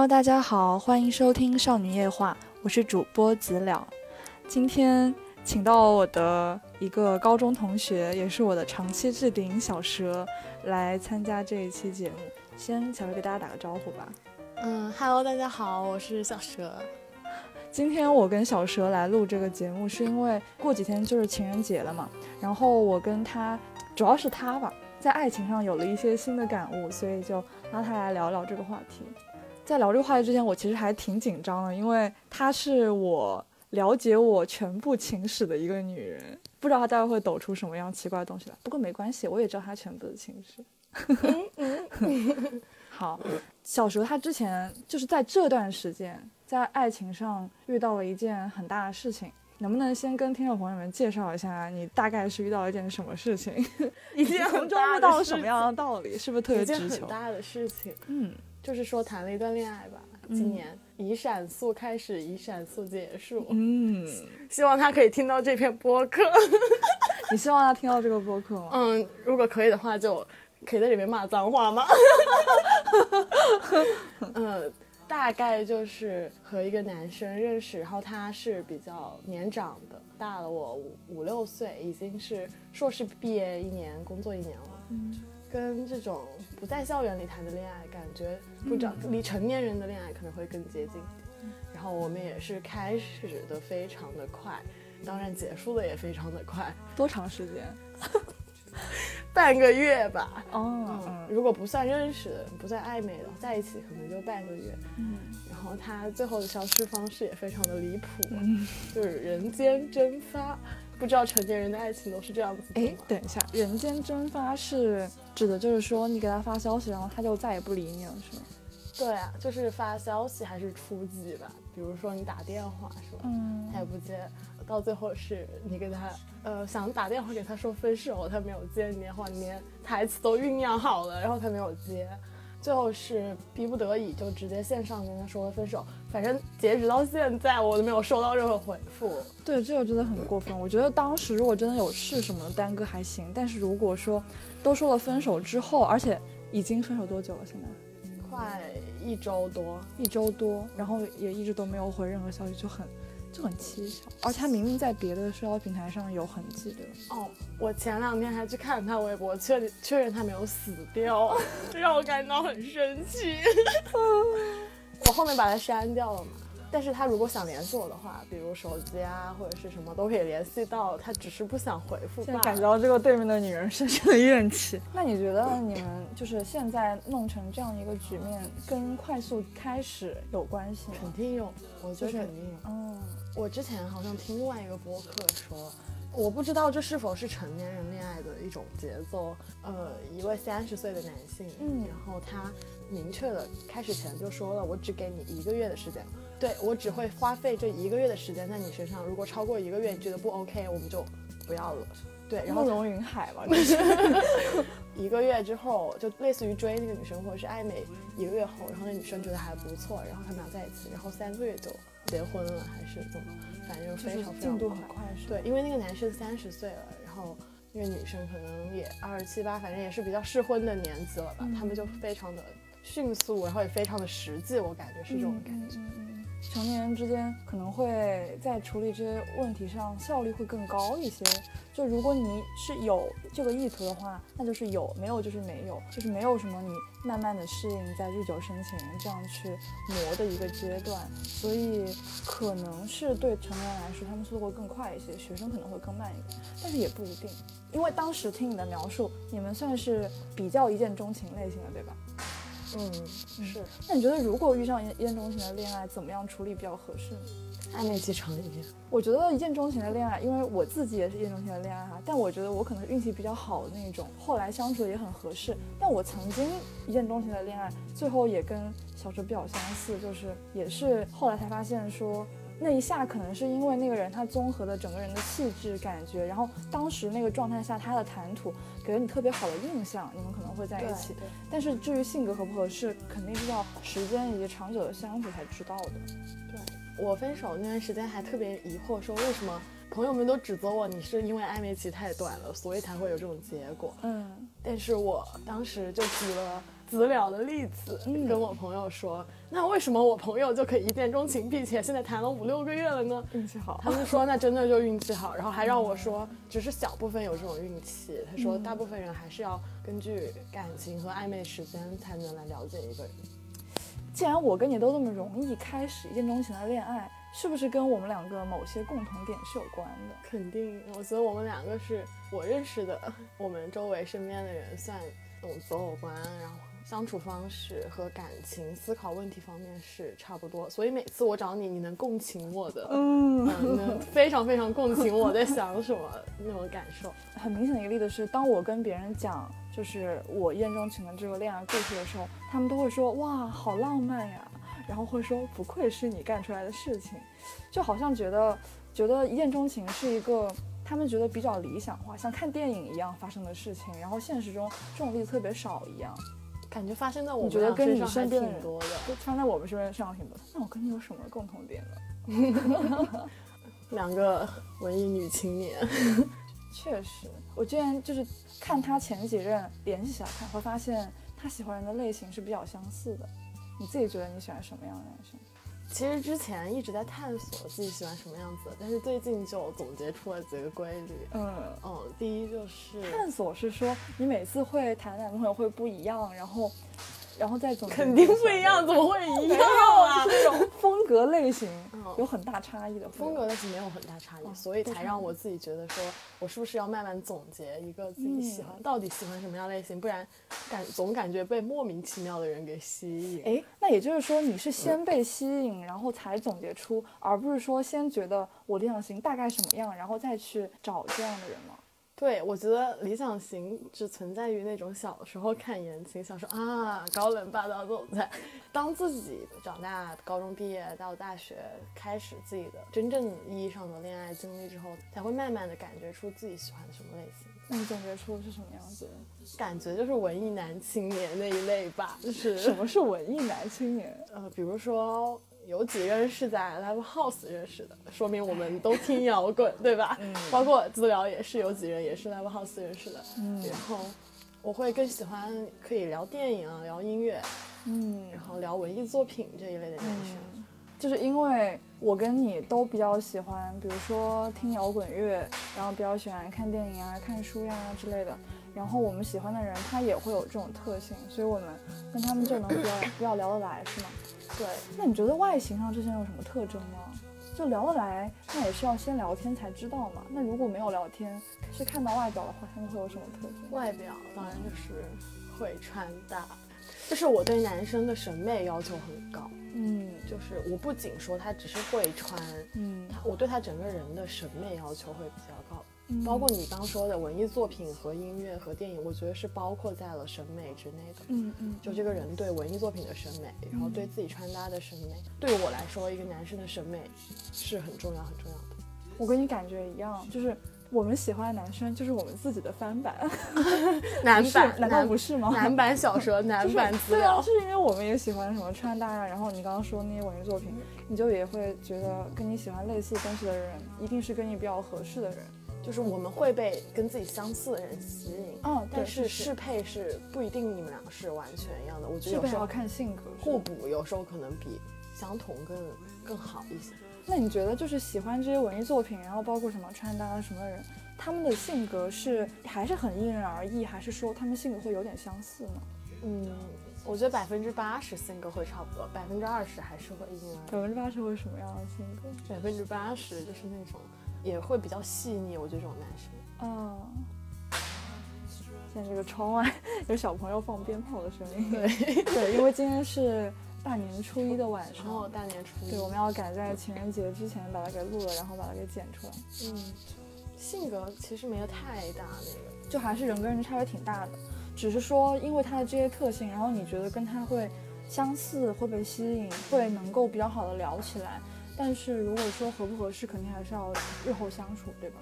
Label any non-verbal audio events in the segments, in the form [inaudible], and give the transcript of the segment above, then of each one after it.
Hello，大家好，欢迎收听《少女夜话》，我是主播子了。今天请到我的一个高中同学，也是我的长期置顶小蛇，来参加这一期节目。先小蛇给大家打个招呼吧。嗯，Hello，大家好，我是小蛇。今天我跟小蛇来录这个节目，是因为过几天就是情人节了嘛。然后我跟他，主要是他吧，在爱情上有了一些新的感悟，所以就拉他来聊聊这个话题。在聊这个话题之前，我其实还挺紧张的，因为她是我了解我全部情史的一个女人，不知道她待会会抖出什么样奇怪的东西来。不过没关系，我也知道她全部的情史。好，小时候她之前就是在这段时间在爱情上遇到了一件很大的事情，能不能先跟听众朋友们介绍一下你大概是遇到了一件什么事情？[laughs] 一件从中悟到了什么样的道理？是不是特别一件？很大的事情，嗯，就是说谈了一段恋爱吧，今年以闪速开始，以闪速结束。嗯，希望他可以听到这篇播客。[laughs] 你希望他听到这个播客吗？嗯，如果可以的话，就可以在里面骂脏话吗？[laughs] 嗯，大概就是和一个男生认识，然后他是比较年长的，大了我五五六岁，已经是硕士毕业一年，工作一年了。嗯跟这种不在校园里谈的恋爱，感觉不知道离成年人的恋爱可能会更接近。然后我们也是开始的非常的快，当然结束的也非常的快，多长时间？半个月吧。哦，嗯，如果不算认识的，不算暧昧的，在一起可能就半个月。嗯然后他最后的消失方式也非常的离谱，嗯，就是人间蒸发。不知道成年人的爱情都是这样子的哎？，等一下，人间蒸发是指的就是说你给他发消息，然后他就再也不理你了，是吗？对啊，就是发消息还是初级吧，比如说你打电话是吧？嗯他也不接，到最后是你给他呃想打电话给他说分手，他没有接你电话，你连台词都酝酿好了，然后他没有接，最后是逼不得已就直接线上跟他说了分手。反正截止到现在我都没有收到任何回复。对，这个真的很过分。我觉得当时如果真的有事什么的耽搁还行，但是如果说都说了分手之后，而且已经分手多久了？现在快一周多，一周多，然后也一直都没有回任何消息，就很就很蹊跷。而且他明明在别的社交平台上有痕迹的。哦，我前两天还去看他微博，确确认他没有死掉，[laughs] 让我感到很生气。我后面把他删掉了嘛，但是他如果想联系我的话，比如手机啊或者是什么都可以联系到，他只是不想回复罢了。现在感觉到这个对面的女人深深的怨气。那你觉得你们就是现在弄成这样一个局面，跟快速开始有关系吗？肯定有，我觉得肯定有。嗯，我之前好像听另外一个播客说，我不知道这是否是成年人恋爱的一种节奏。呃，一位三十岁的男性，嗯然后他明确的开始前就说了，我只给你一个月的时间，对我只会花费这一个月的时间在你身上，如果超过一个月你觉得不 OK，我们就不要了。对，然后慕容云海吧，就是。一个月之后，就类似于追那个女生或者是暧昧，一个月后，然后那女生觉得还不错，然后他们俩在一起，然后三个月就结婚了，还是怎么，反正就是非常非常快。对，因为那个男生三十岁了，然后那个女生可能也二十七八，反正也是比较适婚的年纪了吧，嗯他们就非常的迅速，然后也非常的实际，我感觉是这种感觉。嗯嗯嗯嗯成年人之间可能会在处理这些问题上效率会更高一些。就如果你是有这个意图的话，那就是有；没有就是没有，就是没有什么你慢慢的适应，在日久生情这样去磨的一个阶段。所以可能是对成年人来说，他们速度会更快一些，学生可能会更慢一点，但是也不一定。因为当时听你的描述，你们算是比较一见钟情类型的，对吧？嗯，是那你觉得如果遇上一见钟情的恋爱，怎么样处理比较合适呢？暧昧期长一点。我觉得一见钟情的恋爱，因为我自己也是一见钟情的恋爱哈，但我觉得我可能运气比较好的那种，后来相处也很合适。但我曾经一见钟情的恋爱，最后也跟小哲比较相似，就是也是后来才发现说。那一下可能是因为那个人他综合的整个人的气质感觉，然后当时那个状态下他的谈吐给了你特别好的印象，你们可能会在一起。但是至于性格合不合适，肯定是要时间以及长久的相处才知道的。对，我分手那段时间还特别疑惑，说为什么朋友们都指责我，你是因为暧昧期太短了，所以才会有这种结果。嗯但是我当时就举了资料的例子，嗯跟我朋友说，那为什么我朋友就可以一见钟情，并且现在谈了五六个月了呢？运气好他。们说那真的就运气好，然后还让我说，只是小部分有这种运气。他说嗯大部分人还是要根据感情和暧昧时间才能来了解一个人。既然我跟你都那么容易开始一见钟情的恋爱，是不是跟我们两个某些共同点是有关的？肯定，我觉得我们两个是我认识的，我们周围身边的人算那种择偶观，然后相处方式和感情思考问题方面是差不多，所以每次我找你，你能共情我的，嗯，嗯，能非常非常共情我在想什么那种感受。[laughs] 很明显的一个例子是，当我跟别人讲就是我一见钟情的这个恋爱故事的时候，他们都会说哇，好浪漫呀，然后会说不愧是你干出来的事情，就好像觉得觉得一见钟情是一个他们觉得比较理想化，像看电影一样发生的事情，然后现实中这种例子特别少一样，感觉发生在我身上还挺多的。就发生在我们身边上挺多。那我跟你有什么共同点呢？[laughs] 两个文艺女青年，[laughs] 确实，我之前就是看他前几任联系起来看，会发现他喜欢人的类型是比较相似的。你自己觉得你喜欢什么样的男生？其实之前一直在探索自己喜欢什么样子，但是最近就总结出了几个规律。嗯，嗯，第一就是探索是说你每次会谈男朋友会不一样，然后，然后再总结肯定不一样，怎么会一样有啊？是那种风格类型嗯有很大差异的风格类型没有很大差异，哦所以才让我自己觉得说，我是不是要慢慢总结一个自己喜欢，到底喜欢什么样类型，不然感总感觉被莫名其妙的人给吸引。哎，那也就是说你是先被吸引，然后才总结出，而不是说先觉得我理想型大概什么样，然后再去找这样的人吗？对，我觉得理想型只存在于那种小时候看言情小说啊，高冷霸道总裁。当自己长大，高中毕业到大学，开始自己的真正意义上的恋爱经历之后，才会慢慢的感觉出自己喜欢什么类型。那你感觉出是什么样子？感觉就是文艺男青年那一类吧，就是什么是文艺男青年？呃，比如说有几个人是在 Live House 认识的，说明我们都听摇滚，对吧？嗯包括资料也是有几人也是 Live House 认识的。嗯然后我会更喜欢可以聊电影啊、聊音乐，嗯然后聊文艺作品这一类的男生。嗯，就是因为我跟你都比较喜欢，比如说听摇滚乐，然后比较喜欢看电影啊、看书呀、之类的。然后我们喜欢的人他也会有这种特性，所以我们跟他们就能比较比较聊得来，是吗？对，那你觉得外形上这些人有什么特征吗？就聊得来，那也是要先聊天才知道嘛。那如果没有聊天，是看到外表的话，他们会有什么特征？外表当然就是会穿搭，就是我对男生的审美要求很高，嗯就是我不仅说他只是会穿，嗯我对他整个人的审美要求会比较高。嗯包括你刚说的文艺作品和音乐和电影，我觉得是包括在了审美之内的。嗯嗯，就这个人对文艺作品的审美，然后对自己穿搭的审美，对我来说，一个男生的审美是很重要很重要的。我跟你感觉一样，就是我们喜欢的男生就是我们自己的翻版，[laughs] 男版难道不是吗？[laughs] 男版小说、男就是版资对啊，料就，是因为我们也喜欢什么穿搭呀，然后你刚刚说那些文艺作品，你就也会觉得跟你喜欢类似东西的人，一定是跟你比较合适的人。就是我们会被跟自己相似的人吸引。哦，但，是适配是不一定你们两个是完全一样的，我觉得适配要有时候看性格。互补，有时候可能比相同更更好一些。那你觉得就是喜欢这些文艺作品，然后包括什么穿搭什么的人，他们的性格是还是很因人而异，还是说他们性格会有点相似呢？嗯，我觉得百分之八十性格会差不多，百分之二十还是会因人而异。百分之八十会什么样的性格？百分之八十就是那种也会比较细腻，我觉得这种男生。嗯，现在这个窗外有小朋友放鞭炮的声音。对，[laughs] 对，因为今天是大年初一的晚然后上，大年初一，对，我们要赶在情人节之前把它给录了，然后把它给剪出来，嗯，性格其实没有太大那个，就还是人跟人差别挺大的，只是说因为他的这些特性，然后你觉得跟他会相似，会被吸引，会能够比较好的聊起来。但是如果说合不合适，肯定还是要日后相处，对吧？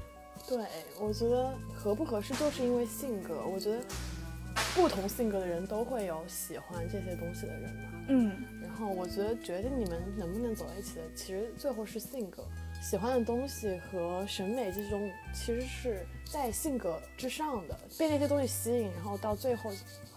对我觉得合不合适就是因为性格，我觉得不同性格的人都会有喜欢这些东西的人嘛。嗯然后我觉得决定你们能不能走在一起的，其实最后是性格。喜欢的东西和审美这种其实是在性格之上的，被那些东西吸引，然后到最后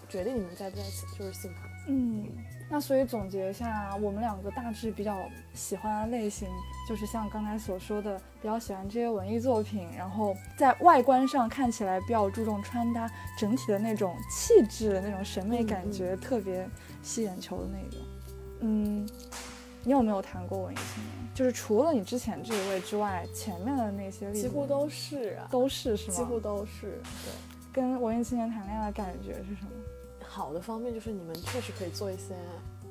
决定你们在不在一起就是性格。嗯，那所以总结一下，我们两个大致比较喜欢的类型，就是像刚才所说的，比较喜欢这些文艺作品，然后在外观上看起来比较注重穿搭，整体的那种气质、那种审美感觉特别吸眼球的那种。嗯，你有没有谈过文艺青年？就是除了你之前这一位之外，前面的那些几乎都是啊，都是是吗？几乎都是。对，跟文艺青年谈恋爱的感觉是什么？好的方面就是你们确实可以做一些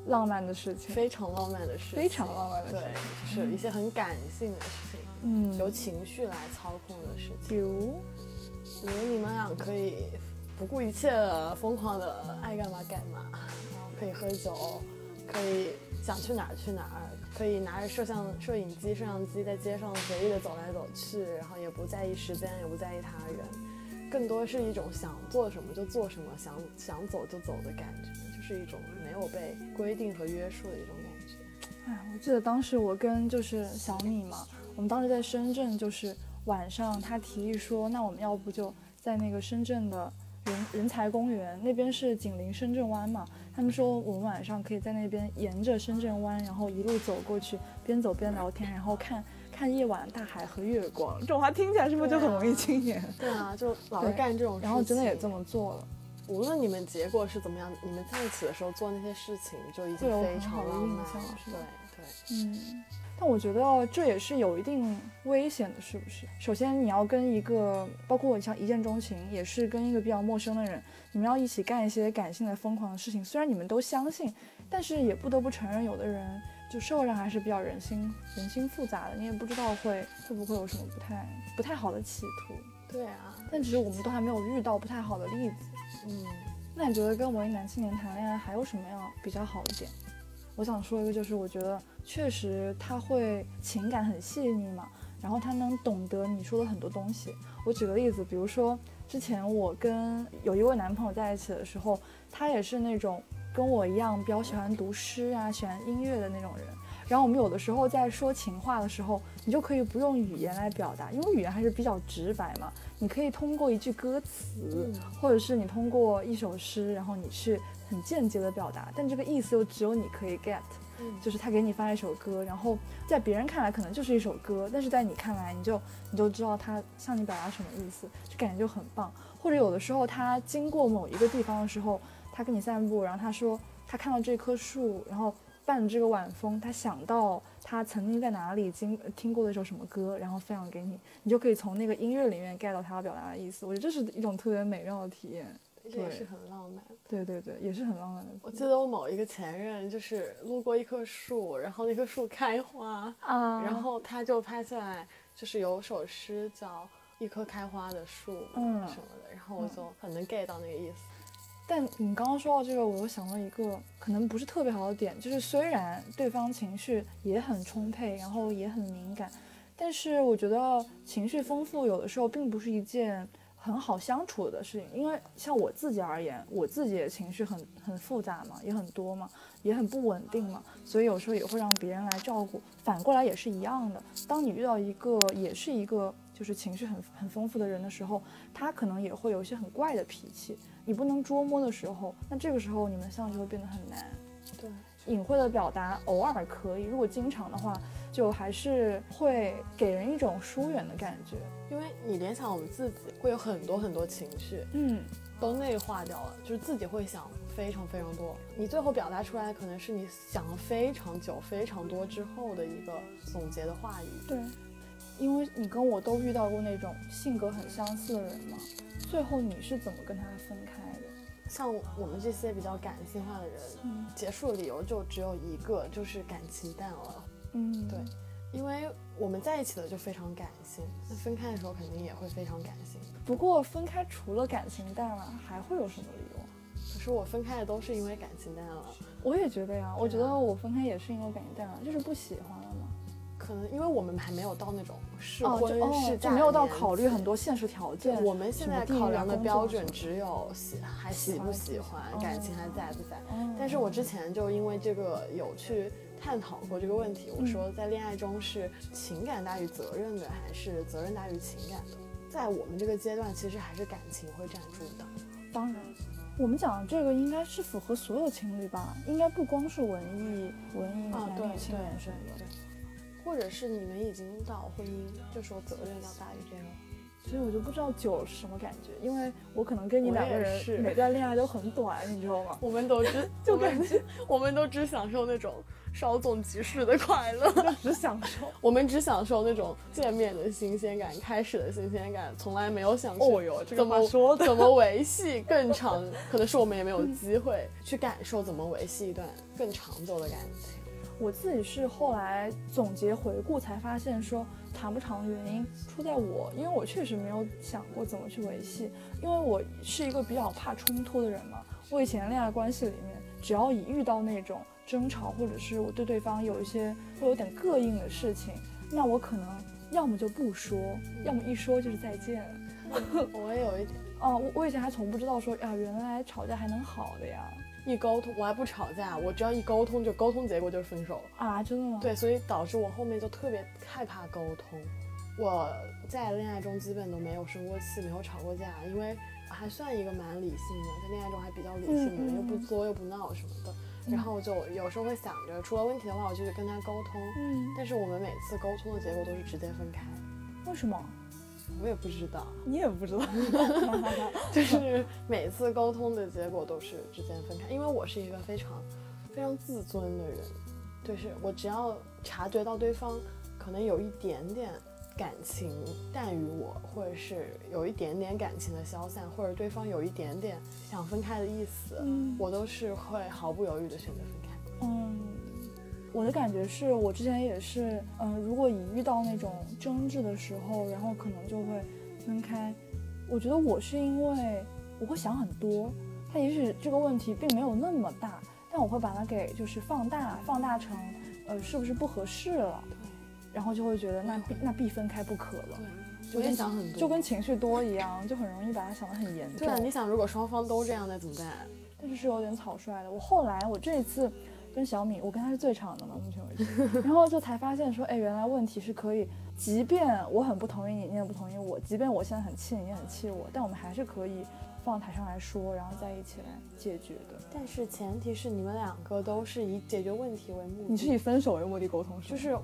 浪漫的事情，非常浪漫的事情，非常浪漫的事情。对，就是一些很感性的事情，嗯，由情绪来操控的事情。比如，比如你们俩可以不顾一切的疯狂的爱干嘛干嘛，然后可以喝酒，可以想去哪儿去哪儿，可以拿着摄像摄影机、摄像机在街上随意的走来走去，然后也不在意时间，也不在意他人。更多是一种想做什么就做什么，想想走就走的感觉，就是一种没有被规定和约束的一种感觉。哎，我记得当时我跟就是小米嘛，我们当时在深圳，就是晚上他提议说，那我们要不就在那个深圳的人人才公园那边是紧邻深圳湾嘛，他们说我们晚上可以在那边沿着深圳湾，然后一路走过去，边走边聊天，然后看。看夜晚大海和月光，这种话听起来是不是就很容易青年？对啊，就老是干这种，然后真的也这么做了。无论你们结果是怎么样，你们在一起的时候做那些事情就已经非常浪漫了。对对，嗯。但我觉得这也是有一定危险的，是不是？首先你要跟一个，包括你像一见钟情，也是跟一个比较陌生的人，你们要一起干一些感性的疯狂的事情。虽然你们都相信，但是也不得不承认，有的人。就社会上还是比较人心人心复杂的，你也不知道会会不会有什么不太不太好的企图。对啊，但只是我们都还没有遇到不太好的例子。嗯，那你觉得跟文艺男青年谈恋爱还有什么样比较好的点？我想说一个，就是我觉得确实他会情感很细腻嘛，然后他能懂得你说的很多东西。我举个例子，比如说之前我跟有一位男朋友在一起的时候，他也是那种。跟我一样比较喜欢读诗啊，喜欢音乐的那种人。然后我们有的时候在说情话的时候，你就可以不用语言来表达，因为语言还是比较直白嘛。你可以通过一句歌词，或者是你通过一首诗，然后你去很间接的表达，但这个意思又只有你可以 get。就是他给你发一首歌，然后在别人看来可能就是一首歌，但是在你看来，你就你就知道他向你表达什么意思，就感觉就很棒。或者有的时候他经过某一个地方的时候。他跟你散步，然后他说他看到这棵树，然后伴着这个晚风，他想到他曾经在哪里经听过的一首什么歌，然后分享给你，你就可以从那个音乐里面 get 到他要表达的意思。我觉得这是一种特别美妙的体验，也是很浪漫。对对对，也是很浪漫的。我记得我某一个前任就是路过一棵树，然后那棵树开花啊，然后他就拍下来，就是有首诗叫《一棵开花的树》嗯什么的，然后我就很能 get 到那个意思。但你刚刚说到这个，我又想到一个可能不是特别好的点，就是虽然对方情绪也很充沛，然后也很敏感，但是我觉得情绪丰富有的时候并不是一件很好相处的事情。因为像我自己而言，我自己的情绪很很复杂嘛，也很多嘛，也很不稳定嘛，所以有时候也会让别人来照顾。反过来也是一样的，当你遇到一个也是一个就是情绪很很丰富的人的时候，他可能也会有一些很怪的脾气。你不能捉摸的时候，那这个时候你们相处就会变得很难。对，隐晦的表达偶尔可以，如果经常的话，就还是会给人一种疏远的感觉。因为你联想我们自己会有很多很多情绪，嗯，都内化掉了，就是自己会想非常非常多。你最后表达出来，可能是你想了非常久、非常多之后的一个总结的话语。对，因为你跟我都遇到过那种性格很相似的人嘛。最后你是怎么跟他分开的？像我们这些比较感性化的人，结束的理由就只有一个，就是感情淡了。嗯，对，因为我们在一起的就非常感性，那分开的时候肯定也会非常感性。不过分开除了感情淡了，还会有什么理由？可是我分开的都是因为感情淡了。我也觉得呀，我觉得我分开也是因为感情淡了，就是不喜欢了嘛。可能因为我们还没有到那种适婚适嫁，就没有到考虑很多现实条件。我们现在考量的标准只有喜还喜不喜欢，感情还在不在。但是我之前就因为这个有去探讨过这个问题。我说在恋爱中是情感大于责任的，还是责任大于情感的？在我们这个阶段，其实还是感情会占主导。当然，我们讲的这个应该是符合所有情侣吧？应该不光是文艺文艺男女青年什么的。对对，或者是你们已经到婚姻，就说责任要大于这个。所以我就不知道酒是什么感觉，因为我可能跟你两个人是每段恋爱都很短，你知道吗？我们都只 [laughs] 就感觉我们都只享受那种稍纵即逝的快乐，[laughs] 只享受。[laughs] 我们只享受那种见面的新鲜感，开始的新鲜感，从来没有想过哦哟，这怎么个话说的。怎么维系更长，可能是我们也没有机会去感受怎么维系一段更长久的感情。我自己是后来总结回顾才发现，说谈不长的原因出在我，因为我确实没有想过怎么去维系，因为我是一个比较怕冲突的人嘛。我以前恋爱关系里面，只要一遇到那种争吵，或者是我对对方有一些会有点膈应的事情，那我可能要么就不说，要么一说就是再见。[laughs] 我也有一点哦，[laughs] 我我以前还从不知道说呀，原来吵架还能好的呀。一沟通，我还不吵架，我只要一沟通就沟通结果就是分手了。啊，真的吗？，对，所以导致我后面就特别害怕沟通。我在恋爱中基本都没有生过气，没有吵过架，因为还算一个蛮理性的，在恋爱中还比较理性的，嗯嗯又不作又不闹什么的。然后就有时候会想着，出了问题的话，我就去跟他沟通。嗯，但是我们每次沟通的结果都是直接分开，为什么？我也不知道，[laughs] 你也不知道。[laughs] 就是每次沟通的结果都是之间分开，因为我是一个非常非常自尊的人，就是我只要察觉到对方可能有一点点感情淡于我，或者是有一点点感情的消散，或者对方有一点点想分开的意思，嗯我都是会毫不犹豫的选择分开。嗯，我的感觉是我之前也是，嗯、如果一遇到那种争执的时候，然后可能就会分开。我觉得我是因为我会想很多，他也许这个问题并没有那么大，但我会把它给就是放大，放大成，呃，是不是不合适了，然后就会觉得那必那必分开不可了，就跟想很多，就跟情绪多一样，就很容易把它想得很严重。对啊，你想如果双方都这样，那怎么办？但是是有点草率的。我后来我这一次跟小米，我跟他是最长的嘛，目前为止，然后就才发现说，哎，原来问题是可以，即便我很不同意你，你也不同意我，即便我现在很气你，你也很气我，但我们还是可以放台上来说，然后在一起来解决的。但是前提是你们两个都是以解决问题为目的。你是以分手为目的沟通是吗？就是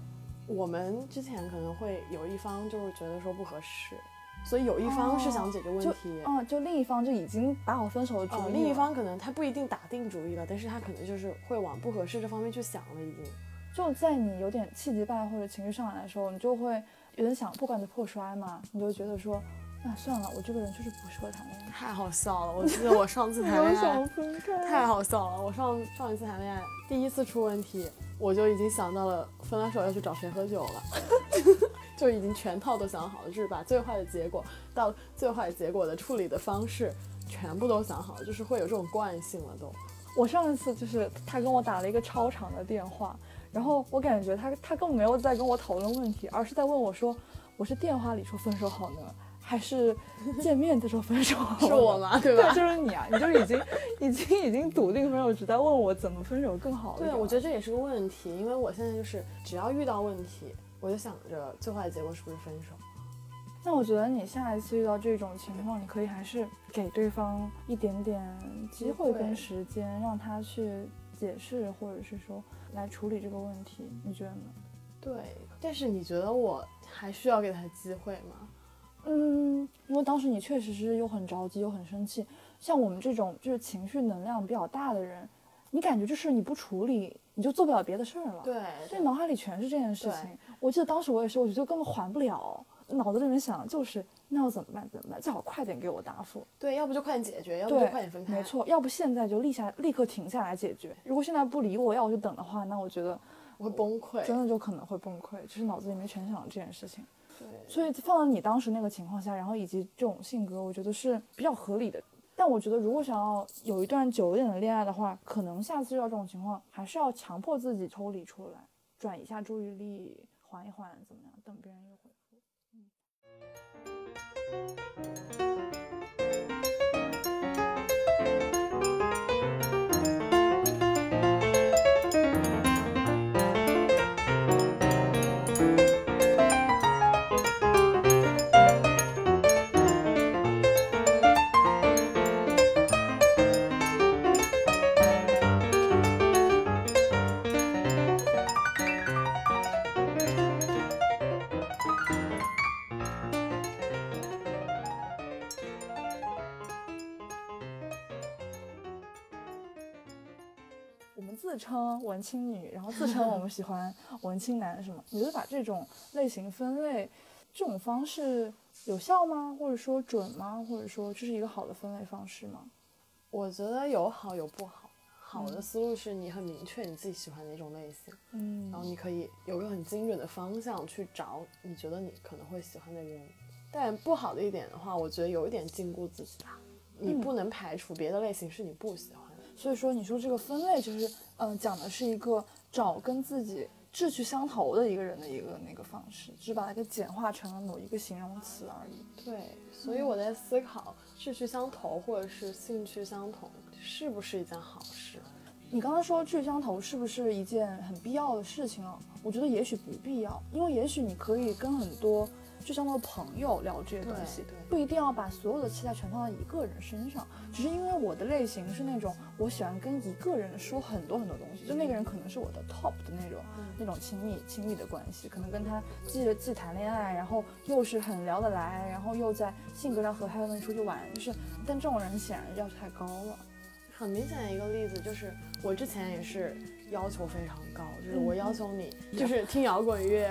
我们之前可能会有一方就是觉得说不合适，所以有一方是想解决问题，哦，就另一方就已经打好分手的主意另一方可能他不一定打定主意了，但是他可能就是会往不合适这方面去想了，已经。就在你有点气急败坏或者情绪上来的时候，你就会有点想不管的破摔嘛，你就觉得说，那算了，我这个人就是不适合谈恋爱。太好笑了！我记得我上次 [laughs] 谈我恋爱太好笑了，我上上一次谈恋爱第一次出问题，我就已经想到了分了手要去找谁喝酒了，[laughs] 就已经全套都想好了，就是把最坏的结果到最坏结果的处理的方式全部都想好了，就是会有这种惯性了都。我上一次就是他跟我打了一个超长的电话，然后我感觉他他根本没有在跟我讨论问题，而是在问我说，我是电话里说分手好呢，还是见面再说分手？是我吗？对对，吧？就是你啊，你就是已经已经已经笃定分手，只在问我怎么分手更好了对，我觉得这也是个问题，因为我现在就是只要遇到问题，我就想着最坏的结果是不是分手。那我觉得你下一次遇到这种情况，你可以还是给对方一点点机会跟时间，让他去解释，或者是说来处理这个问题，你觉得呢？对，但是你觉得我还需要给他机会吗？嗯，因为当时你确实是又很着急又很生气，像我们这种就是情绪能量比较大的人，你感觉就是你不处理，你就做不了别的事儿了。，对，所以脑海里全是这件事情。我记得当时我也是，我觉得根本还不了，脑子里面想的就是那要怎么办？怎么办？最好快点给我答复。对，要不就快点解决，要不就快点分，开。没，错，要不现在就立下立刻停下来解决。如果现在不理我，要我就等的话，那我觉得我会崩溃。真的就可能会崩溃，就是脑子里面全想这件事情。所以放到你当时那个情况下，然后以及这种性格，我觉得是比较合理的。但我觉得，如果想要有一段久一点的恋爱的话，可能下次遇到这种情况，还是要强迫自己抽离出来，转一下注意力，缓一缓，怎么样？等别人文青女，然后自称我们喜欢文青男什么？你觉得把这种类型分类，这种方式有效吗？或者说准吗？或者说这是一个好的分类方式吗？我觉得有好有不好。好的思路是你很明确你自己喜欢哪种类型，嗯，然后你可以有个很精准的方向去找你觉得你可能会喜欢的人。但不好的一点的话，我觉得有一点禁锢自己吧。你不能排除别的类型是你不喜欢的。所以说，你说这个分类就是，嗯，讲的是一个找跟自己志趣相投的一个人的一个那个方式，只是把它给简化成了某一个形容词而已。对，所以我在思考，志趣相投或者是兴趣相同，是不是一件好事？你刚刚说志趣相投是不是一件很必要的事情啊？我觉得也许不必要，因为也许你可以跟很多。就像做朋友聊这些东西，不一定要把所有的期待全放在一个人身上。只是因为我的类型是那种，我喜欢跟一个人说很多很多东西，就那个人可能是我的 top 的那种那种亲密亲密的关系，可能跟他既既谈恋爱，然后又是很聊得来，然后又在性格上和他又能出去玩，就是，但这种人显然要求太高了。很明显的一个例子就是，我之前也是。要求非常高，就是我要求你，就是听摇滚乐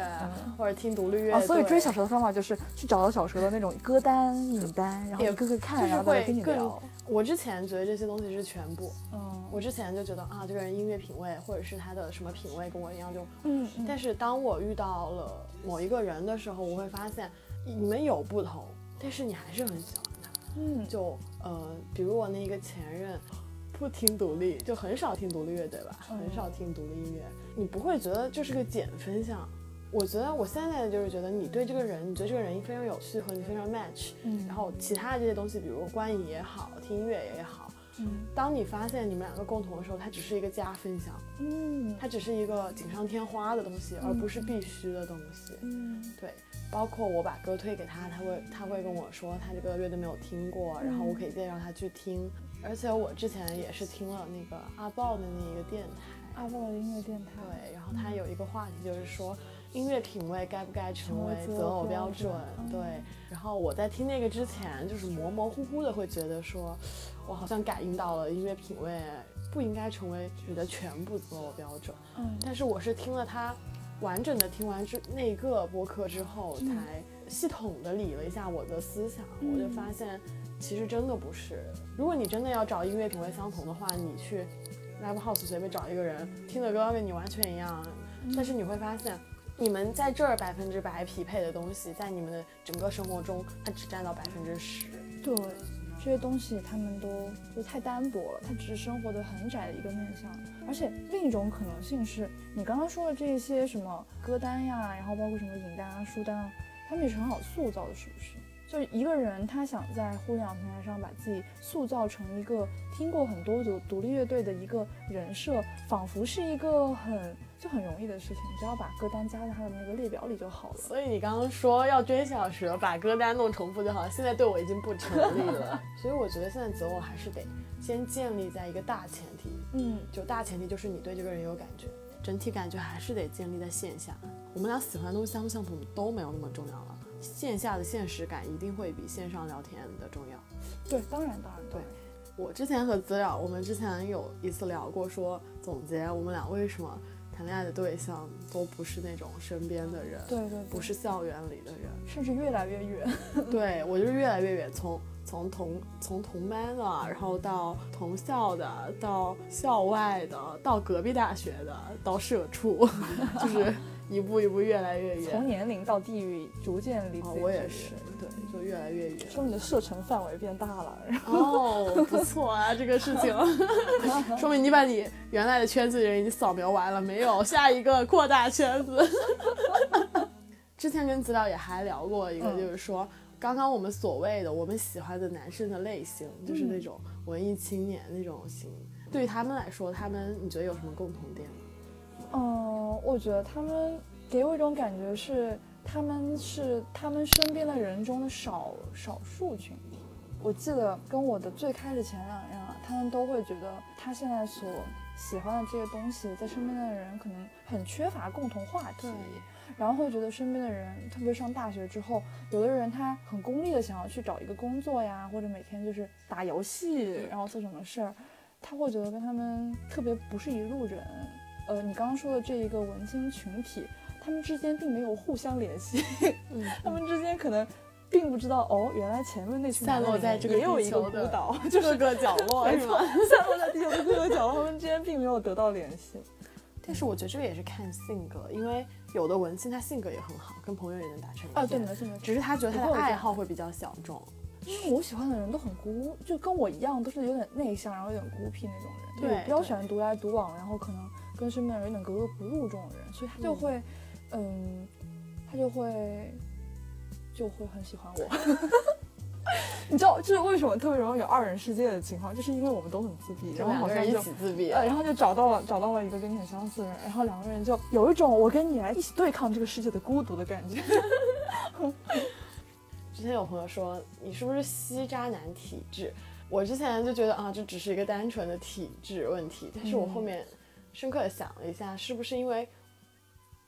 或者听独立乐。所以追小蛇的方法就是去找到小蛇的那种歌单、影单，然后一个个看，然后再跟你聊。我之前觉得这些东西是全部，嗯，我之前就觉得啊，这个人音乐品味或者是他的什么品味跟我一样就，嗯。但是当我遇到了某一个人的时候，我会发现你们有不同，但是你还是很喜欢他。嗯，就呃，比如我那个前任。不听独立，就很少听独立乐，队吧？很少听独立音乐，你不会觉得这是个减分项。我觉得我现在就是觉得你对这个人，你觉得这个人非常有趣，和你非常 match。嗯。然后其他的这些东西，比如观影也好，听音乐也好，嗯。当你发现你们两个共同的时候，它只是一个加分项。嗯。它只是一个锦上添花的东西，而不是必须的东西。嗯。对。包括我把歌推给他，他会他会跟我说他这个乐队没有听过，然后我可以介绍他去听。而且我之前也是听了那个阿豹的那一个电台，阿豹的音乐电台。对，然后他有一个话题就是说，音乐品味该不该成为择偶标准？对。然后我在听那个之前，就是模模糊糊的会觉得说，我好像感应到了音乐品味不应该成为你的全部择偶标准。嗯。但是我是听了他完整的听完之那个播客之后，才系统的理了一下我的思想，我就发现。其实真的不是，如果你真的要找音乐品味相同的话，你去 live house 随便找一个人听的歌跟你完全一样，但是你会发现，你们在这儿百分之百匹配的东西，在你们的整个生活中，它只占到百分之十。对，这些东西他们都就太单薄了，它只是生活的很窄的一个面向。而且另一种可能性是，你刚刚说的这些什么歌单呀，然后包括什么影单啊、书单啊，他们也是很好塑造的，是不是？就一个人，他想在互联网平台上把自己塑造成一个听过很多独独立乐队的一个人设，仿佛是一个很就很容易的事情，只要把歌单加在他的那个列表里就好了。所以你刚刚说要追小蛇，把歌单弄重复就好了，现在对我已经不成立了。[laughs] 所以我觉得现在择偶还是得先建立在一个大前提，嗯，就大前提就是你对这个人有感觉，整体感觉还是得建立在线下。我们俩喜欢的东西相不相同都没有那么重要了。线下的现实感一定会比线上聊天的重要。对，当然，当然，对。我之前和资料，我们之前有一次聊过，说总结我们俩为什么谈恋爱的对象都不是那种身边的人，对对，不是校园里的人，甚至越来越远。[laughs] 对我就是越来越远，从从同从同班的，然后到同校的，到校外的，到隔壁大学的，到社畜，[laughs] 就是。一步一步越来越远，从年龄到地域逐渐离自我也是，对，就越来越远。说明你的射程范围变大了，哦，不错啊，这个事情，[laughs] 说明你把你原来的圈子的人已经扫描完了，没有下一个扩大圈子。[laughs] 之前跟资料也还聊过一个，就是说，刚刚我们所谓的我们喜欢的男生的类型，就是那种文艺青年那种型，对于他们来说，他们你觉得有什么共同点？嗯，我觉得他们给我一种感觉是，他们是他们身边的人中的少少数群体。我记得跟我的最开始前两任啊，他们都会觉得他现在所喜欢的这些东西，在身边的人可能很缺乏共同话题，然后会觉得身边的人，特别上大学之后，有的人他很功利的想要去找一个工作呀，或者每天就是打游戏，然后做什么事儿。他会觉得跟他们特别不是一路人。呃，你刚刚说的这一个文青群体，他们之间并没有互相联系，嗯，[laughs] 他们之间可能并不知道哦，原来前面那群散落在这个也有一个孤岛 [laughs] [laughs] 各个角落是吗？散落在地球的各个角落，他们之间并没有得到联系。但是我觉得这个也是看性格，因为有的文青他性格也很好，跟朋友也能达成。啊，对的，对的，只是他觉得他的爱好会比较小众。因为我喜欢的人都很孤，就跟我一样，都是有点内向，然后有点孤僻那种人。对我比较喜欢独来独往，然后可能跟身边的人有点格格不入这种人，所以他就会，嗯，他就会就会很喜欢我。[laughs] 你知道，就是为什么特别容易有二人世界的情况，就是因为我们都很自闭，然后好像就起自闭，呃，然后就找到了找到了一个跟你很相似的人，然后两个人就有一种我跟你来一起对抗这个世界的孤独的感觉。[laughs] 之前有朋友说你是不是吸渣男体质？我之前就觉得啊，这只是一个单纯的体质问题，但是我后面深刻的想了一下，是不是因为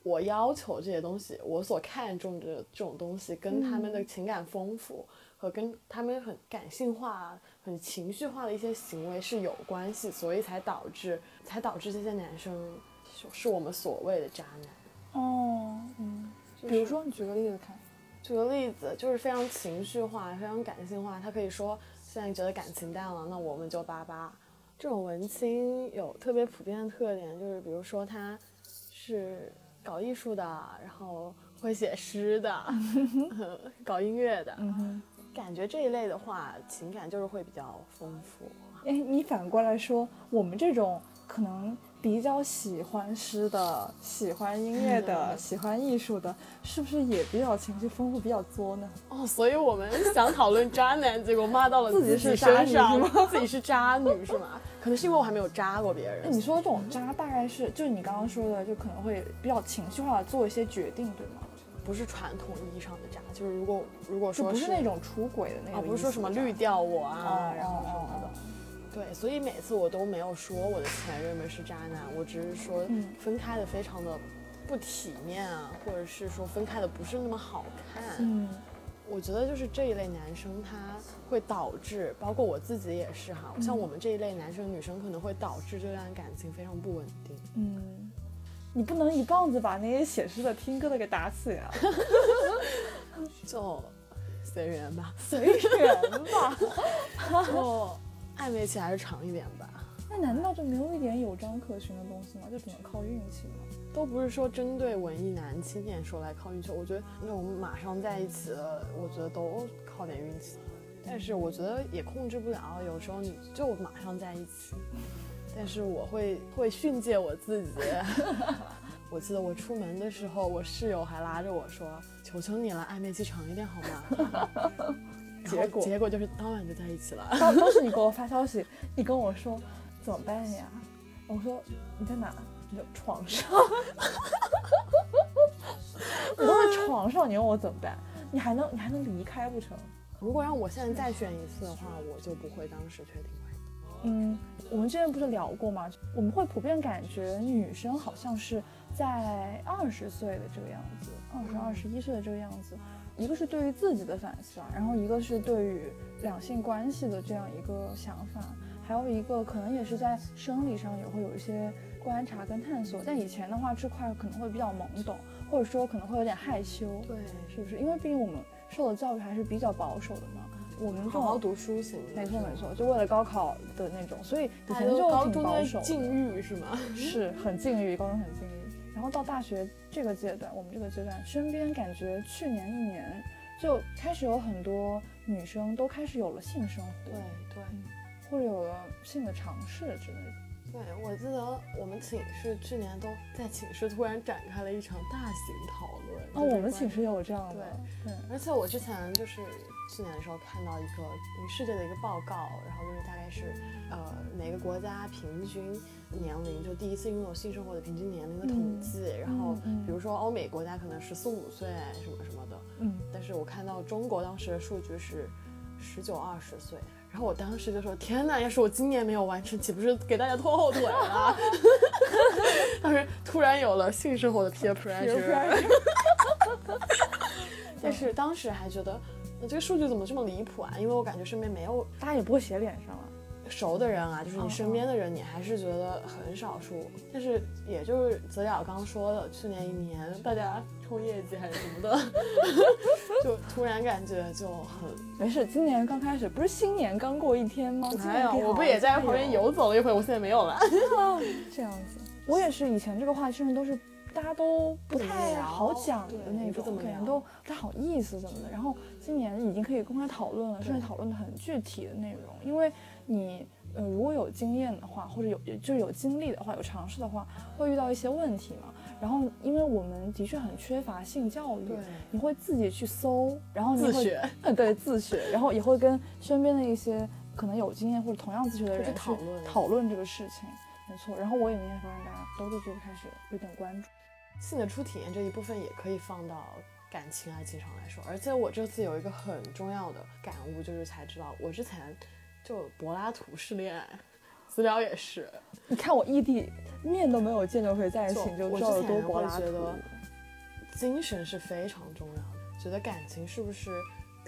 我要求这些东西，我所看重的这种东西，跟他们的情感丰富和跟他们很感性化、很情绪化的一些行为是有关系，所以才导致才导致这些男生是我们所谓的渣男。哦，嗯，就是比如说你举个例子看。举个例子，就是非常情绪化、非常感性化。他可以说，现在觉得感情淡了，那我们就叭叭。这种文青有特别普遍的特点，就是比如说他是搞艺术的，然后会写诗的，[laughs] 搞音乐的。嗯，感觉这一类的话，情感就是会比较丰富。哎，你反过来说，我们这种可能比较喜欢诗的、喜欢音乐的、喜欢艺术的，是不是也比较情绪丰富、比较作呢？哦，所以我们想讨论渣男，[laughs] 结果骂到了自己己是渣女 [laughs] 自己是渣女是吗？可能是因为我还没有渣过别人。哎，你说的这种渣，大概是就是你刚刚说的，就可能会比较情绪化的做一些决定，对吗？不是传统意义上的渣，就是如果如果说就不是那种出轨的那种啊，不是说什么绿掉我啊，哦然后什么的。对，所以每次我都没有说我的前任们是渣男，我只是说嗯分开的非常的不体面啊，或者是说分开的不是那么好看。嗯我觉得就是这一类男生，他会导致，包括我自己也是哈，像我们这一类男生女生可能会导致这段感情非常不稳定。嗯，你不能一棒子把那些写诗的、听歌的给打死呀，[laughs] 就随缘吧，随缘吧。[laughs] 就暧昧期还是长一点吧。那难道就没有一点有章可循的东西吗？就只能靠运气吗？都不是说针对文艺男青年说来靠运气，我觉得那种马上在一起的，我觉得都靠点运气。但是我觉得也控制不了，有时候你就马上在一起。[laughs] 但是我会会训诫我自己。[laughs] 我记得我出门的时候，我室友还拉着我说：“求求你了，暧昧期长一点好吗？” [laughs] 结果结果就是当晚就在一起了。当当时你给我发消息，你跟我说怎么办呀？我说你在哪？你说床上。[laughs] 我都在床上，你问我怎么办？你还能你还能离开不成？如果让我现在再选一次的话，我就不会当时确定关系。嗯，我们之前不是聊过吗？我们会普遍感觉女生好像是在二十岁的这个样子，二十二十一岁的这个样子，一个是对于自己的反思，然后一个是对于两性关系的这样一个想法，还有一个可能也是在生理上也会有一些观察跟探索。但以前的话，这块可能会比较懵懂，或者说可能会有点害羞，对，是不是？因为毕竟我们受的教育还是比较保守的嘛。我们这种好好读书型。没错没错，就为了高考的那种，所以以前就挺高中的保守的，禁欲是吗？是很禁欲，高中很禁欲。然后到大学这个阶段，我们这个阶段，身边感觉去年一年就开始有很多女生都开始有了性生活，对对或者有了性的尝试之类的。对，我记得我们寝室去年都在寝室突然展开了一场大型讨论。哦，我们寝室也有这样的，对，而且我之前就是去年的时候看到一个世界的一个报告，然后就是大概是呃每个国家平均年龄就第一次拥有性生活的平均年龄的统计，然后比如说欧美国家可能十四五岁什么什么的，嗯，但是我看到中国当时的数据是十九二十岁。然后我当时就说：“天哪！要是我今年没有完成，岂不是给大家拖后腿了？” [laughs] 当时突然有了性生活的 peer pressure，但是当时还觉得，那这个数据怎么这么离谱啊？因为我感觉身边没有，大家也不会写脸上了。熟的人啊，就是你身边的人，你还是觉得很少数。但是也就是泽雅刚说的，去年一年大家冲业绩还是什么的，[laughs] 就突然感觉就很没事。今年刚开始，不是新年刚过一天吗？没有，我不也在旁边游走了一回，我现在没有了。这样子，我也是以前这个话，甚至都是。大家都不太好讲的那种，可能都不太好意思怎么的。然后今年已经可以公开讨论了，甚至讨论的很具体的内容。因为你呃如果有经验的话，或者有就是有经历的话，有尝试的话，会遇到一些问题嘛。然后因为我们的确很缺乏性教育，你会自己去搜，然后自学，呃 [laughs] 对自学，然后也会跟身边的一些可能有经验或者同样自学的人去讨论讨论这个事情。没错，然后我也明显发现大家都对这个开始有点关注。性的初体验这一部分也可以放到感情爱情上来说，而且我这次有一个很重要的感悟，就是才知道我之前就柏拉图式恋爱，资料也是。你看我异地面都没有见就可以在一起，就知道有多柏拉图。精神是非常重要的，觉得感情是不是？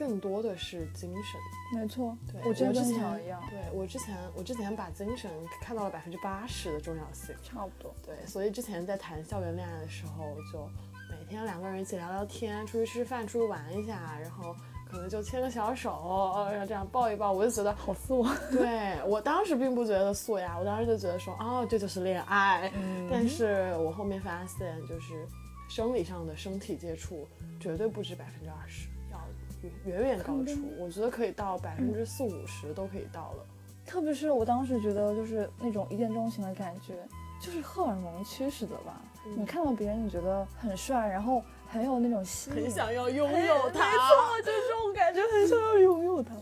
更多的是精神，没错。对我之前一样，对我之前我之前把精神看到了百分之八十的重要性，差不多。对，所以之前在谈校园恋爱的时候，就每天两个人一起聊聊天，出去吃饭，出去玩一下，然后可能就牵个小手，然后这样抱一抱，我就觉得好素。对我当时并不觉得素呀，我当时就觉得说，哦，这就是恋爱。嗯。但是我后面发现，就是生理上的身体接触绝对不止百分之二十。远远高出，我觉得可以到百分之四五十都可以到了。特别是我当时觉得，就是那种一见钟情的感觉，就是荷尔蒙驱使的吧。你看到别人，你觉得很帅，然后很有那种吸引，很想要拥有他。没错，就是这种感觉，很想要拥有他，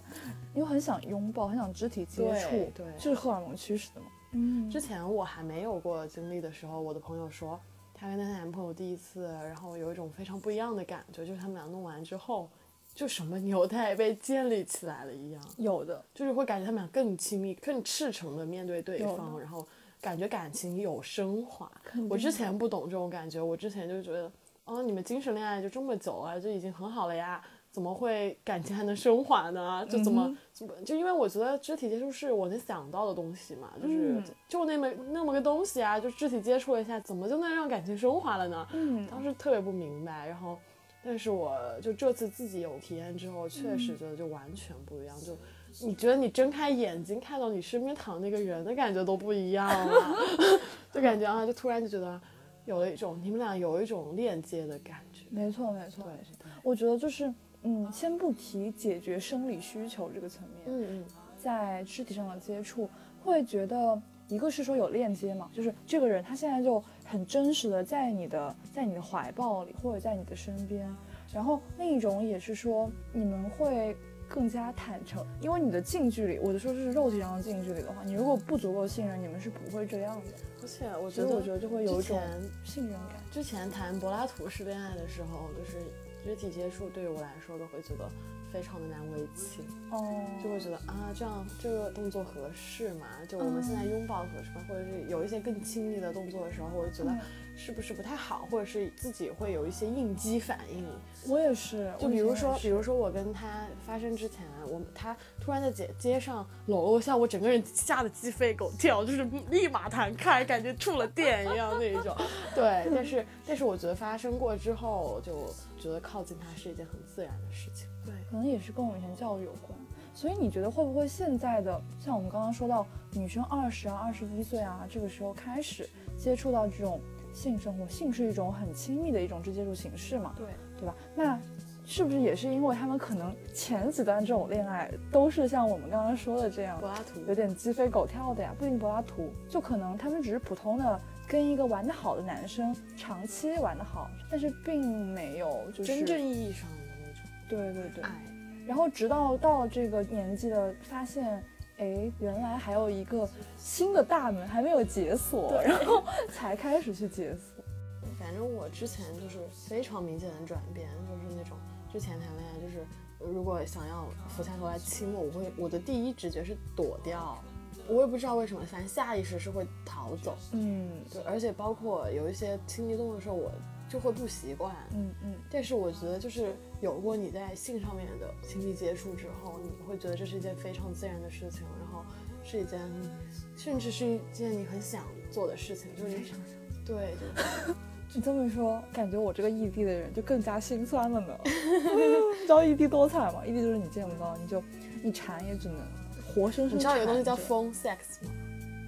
因为很想拥抱，很想肢体接触，对，就是荷尔蒙驱使的嘛。嗯，之前我还没有过经历的时候，我的朋友说，她跟她男朋友第一次，然后有一种非常不一样的感觉，就是他们俩弄完之后。就什么纽带被建立起来了一样，有的就是会感觉他们俩更亲密、更赤诚的面对对方，然后感觉感情有升华。我之前不懂这种感觉，我之前就觉得，哦，你们精神恋爱就这么久了，就已经很好了呀，怎么会感情还能升华呢？就怎么怎么就因为我觉得肢体接触是我能想到的东西嘛，就是就那么那么个东西啊，就肢体接触了一下，怎么就能让感情升华了呢？嗯，当时特别不明白，然后。但是我就这次自己有体验之后，确实觉得就完全不一样。就你觉得你睁开眼睛看到你身边躺那个人的感觉都不一样了，[laughs] 就感觉啊，就突然就觉得有了一种你们俩有一种链接的感觉。没错，没错。对，我觉得就是嗯，先不提解决生理需求这个层面，嗯嗯，在肢体上的接触，会觉得一个是说有链接嘛，就是这个人他现在就。很真实的在你的在你的怀抱里，或者在你的身边，然后另一种也是说你们会更加坦诚，因为你的近距离，我的说是肉体上的近距离的话，你如果不足够信任，你们是不会这样的。而且我觉得，我觉得就会有一种信任感。之前谈柏拉图式恋爱的时候，就是肢体接触对于我来说都会觉得。非常的难为情哦，就会觉得啊，这样这个动作合适吗？就我们现在拥抱合适吗？或者是有一些更亲密的动作的时候，我就觉得是不是不太好，或者是自己会有一些应激反应。我也是，就比如说，比如说我跟他发生之前，我他突然在街街上搂了我下，我整个人吓得鸡飞狗跳，就是立马弹开，感 [laughs] 觉触了电一样那一种。[laughs] 对，但是但是我觉得发生过之后，就觉得靠近他是一件很自然的事情。对，可能也是跟我们以前教育有关，所以你觉得会不会现在的像我们刚刚说到女生二十啊、二十一岁啊，这个时候开始接触到这种性生活，性是一种很亲密的一种直接触形式嘛？对，对吧？那是不是也是因为他们可能前几段这种恋爱都是像我们刚刚说的这样，柏拉图有点鸡飞狗跳的呀？不一定柏拉图，就可能他们只是普通的跟一个玩得好的男生长期玩得好，但是并没有就是真正意义上的那种。对对对，然后直到到这个年纪的发现，哎，原来还有一个新的大门还没有解锁，然后才开始去解锁。反正我之前就是非常明显的转变，就是那种之前谈恋爱就是如果想要俯下头来亲我，我会我的第一直觉是躲掉，我也不知道为什么，反正下意识是会逃走。嗯，对，而且包括有一些亲密动作的时候，我。就会不习惯，嗯嗯，但是我觉得就是有过你在性上面的亲密接触之后，你会觉得这是一件非常自然的事情，然后是一件，甚至是一件你很想做的事情，就是对，就你这么一说，感觉我这个异地的人就更加心酸了呢。[laughs] 你知道异地多惨吗？异地就是你见不到，你就你馋也只能活生生。你知道有个东西叫 phone sex 吗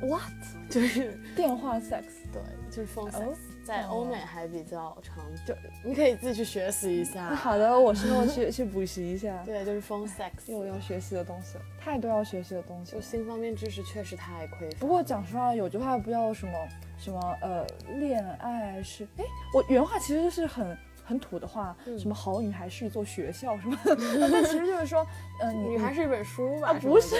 ？what？就是 [laughs] 电话 sex。对，就是 phone 哦 sex，在欧美还比较常就你可以自己去学习一下。[laughs] 好的，我之后去去补习一下。对，就是 phone sex，又要学习的东西了，太多要学习的东西就了。性方面知识确实太匮乏。不过讲实话，有句话不叫什么什么呃，恋爱是哎，我原话其实是很很土的话，嗯什么好女孩是一座学校什么的，[laughs] 但其实就是说，呃、你女孩是一本书吧？啊不是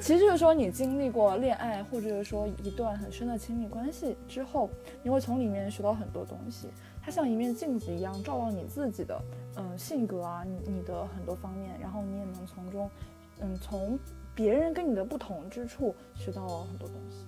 其实就是说，你经历过恋爱，或者是说一段很深的亲密关系之后，你会从里面学到很多东西。它像一面镜子一样，照到你自己的，嗯、性格啊，你你的很多方面，然后你也能从中，嗯，从别人跟你的不同之处学到很多东西。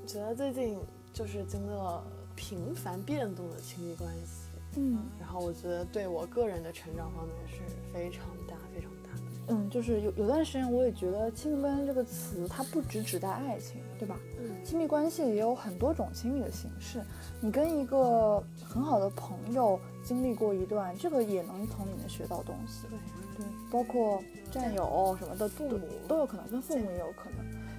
我觉得最近就是经历了频繁变动的亲密关系，嗯然后我觉得对我个人的成长方面是非常大、非常大的。嗯，就是有有段时间，我也觉得亲密关系这个词，它不只指代爱情，对吧？嗯亲密关系也有很多种亲密的形式。你跟一个很好的朋友经历过一段，这个也能从里面学到东西。对，对，包括战友什么的，父母都都有可能，跟父母也有可能。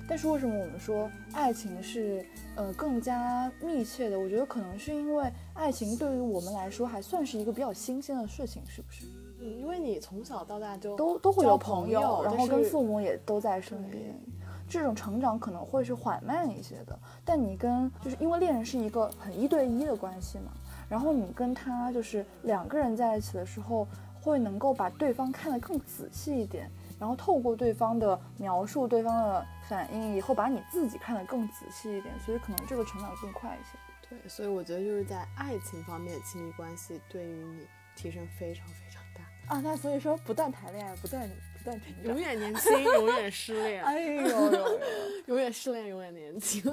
但是为什么我们说爱情是呃更加密切的？我觉得可能是因为爱情对于我们来说还算是一个比较新鲜的事情，是不是？嗯，因为你从小到大就都都会有朋朋友然后跟父母也都在身边。这种成长可能会是缓慢一些的，但你跟就是因为恋人是一个很一对一的关系嘛，然后你跟他就是两个人在一起的时候，会能够把对方看得更仔细一点，然后透过对方的描述、对方的反应，以后把你自己看得更仔细一点，所以可能这个成长更快一些。对，所以我觉得就是在爱情方面，亲密关系对于你提升非常非常大，啊，那所以说不断谈恋爱，不断不断成长永。远年轻，永远失恋，[laughs] 哎呦呦呦！[laughs] 永远失恋，永远年轻。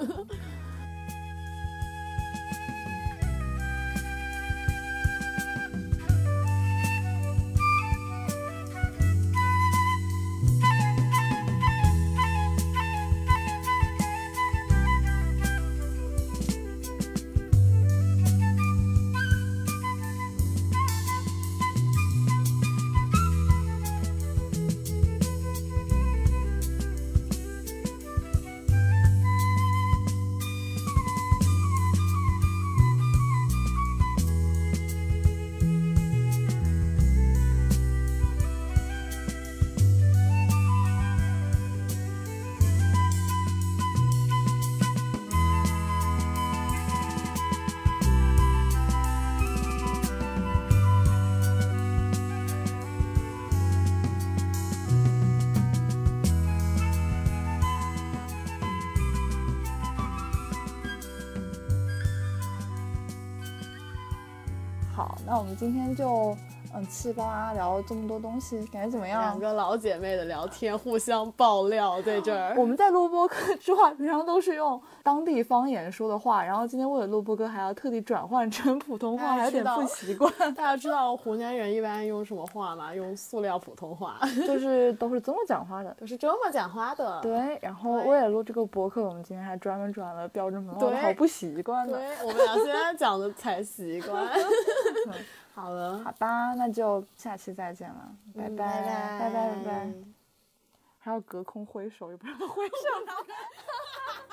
今天就嗯七八聊了这么多东西，感觉怎么样两？个老姐妹的聊天，互相爆料在这儿。我们在录播课之外，平常都是用当地方言说的话，然后今天为了录播课还要特地转换成普通话，还有点不习惯。[laughs] 大家知道湖南人一般用什么话吗？用塑料普通话，就是都是这么讲话的。都是这么讲话的。对，然后为了录这个博客，我们今天还专门转了标准普通话，对好不习惯呢。对，我们俩现在讲的才习惯。[laughs] 好了，好吧，那就下期再见了，拜嗯拜拜拜。拜拜拜，还要隔空挥手，也不知道挥手。哪。[laughs]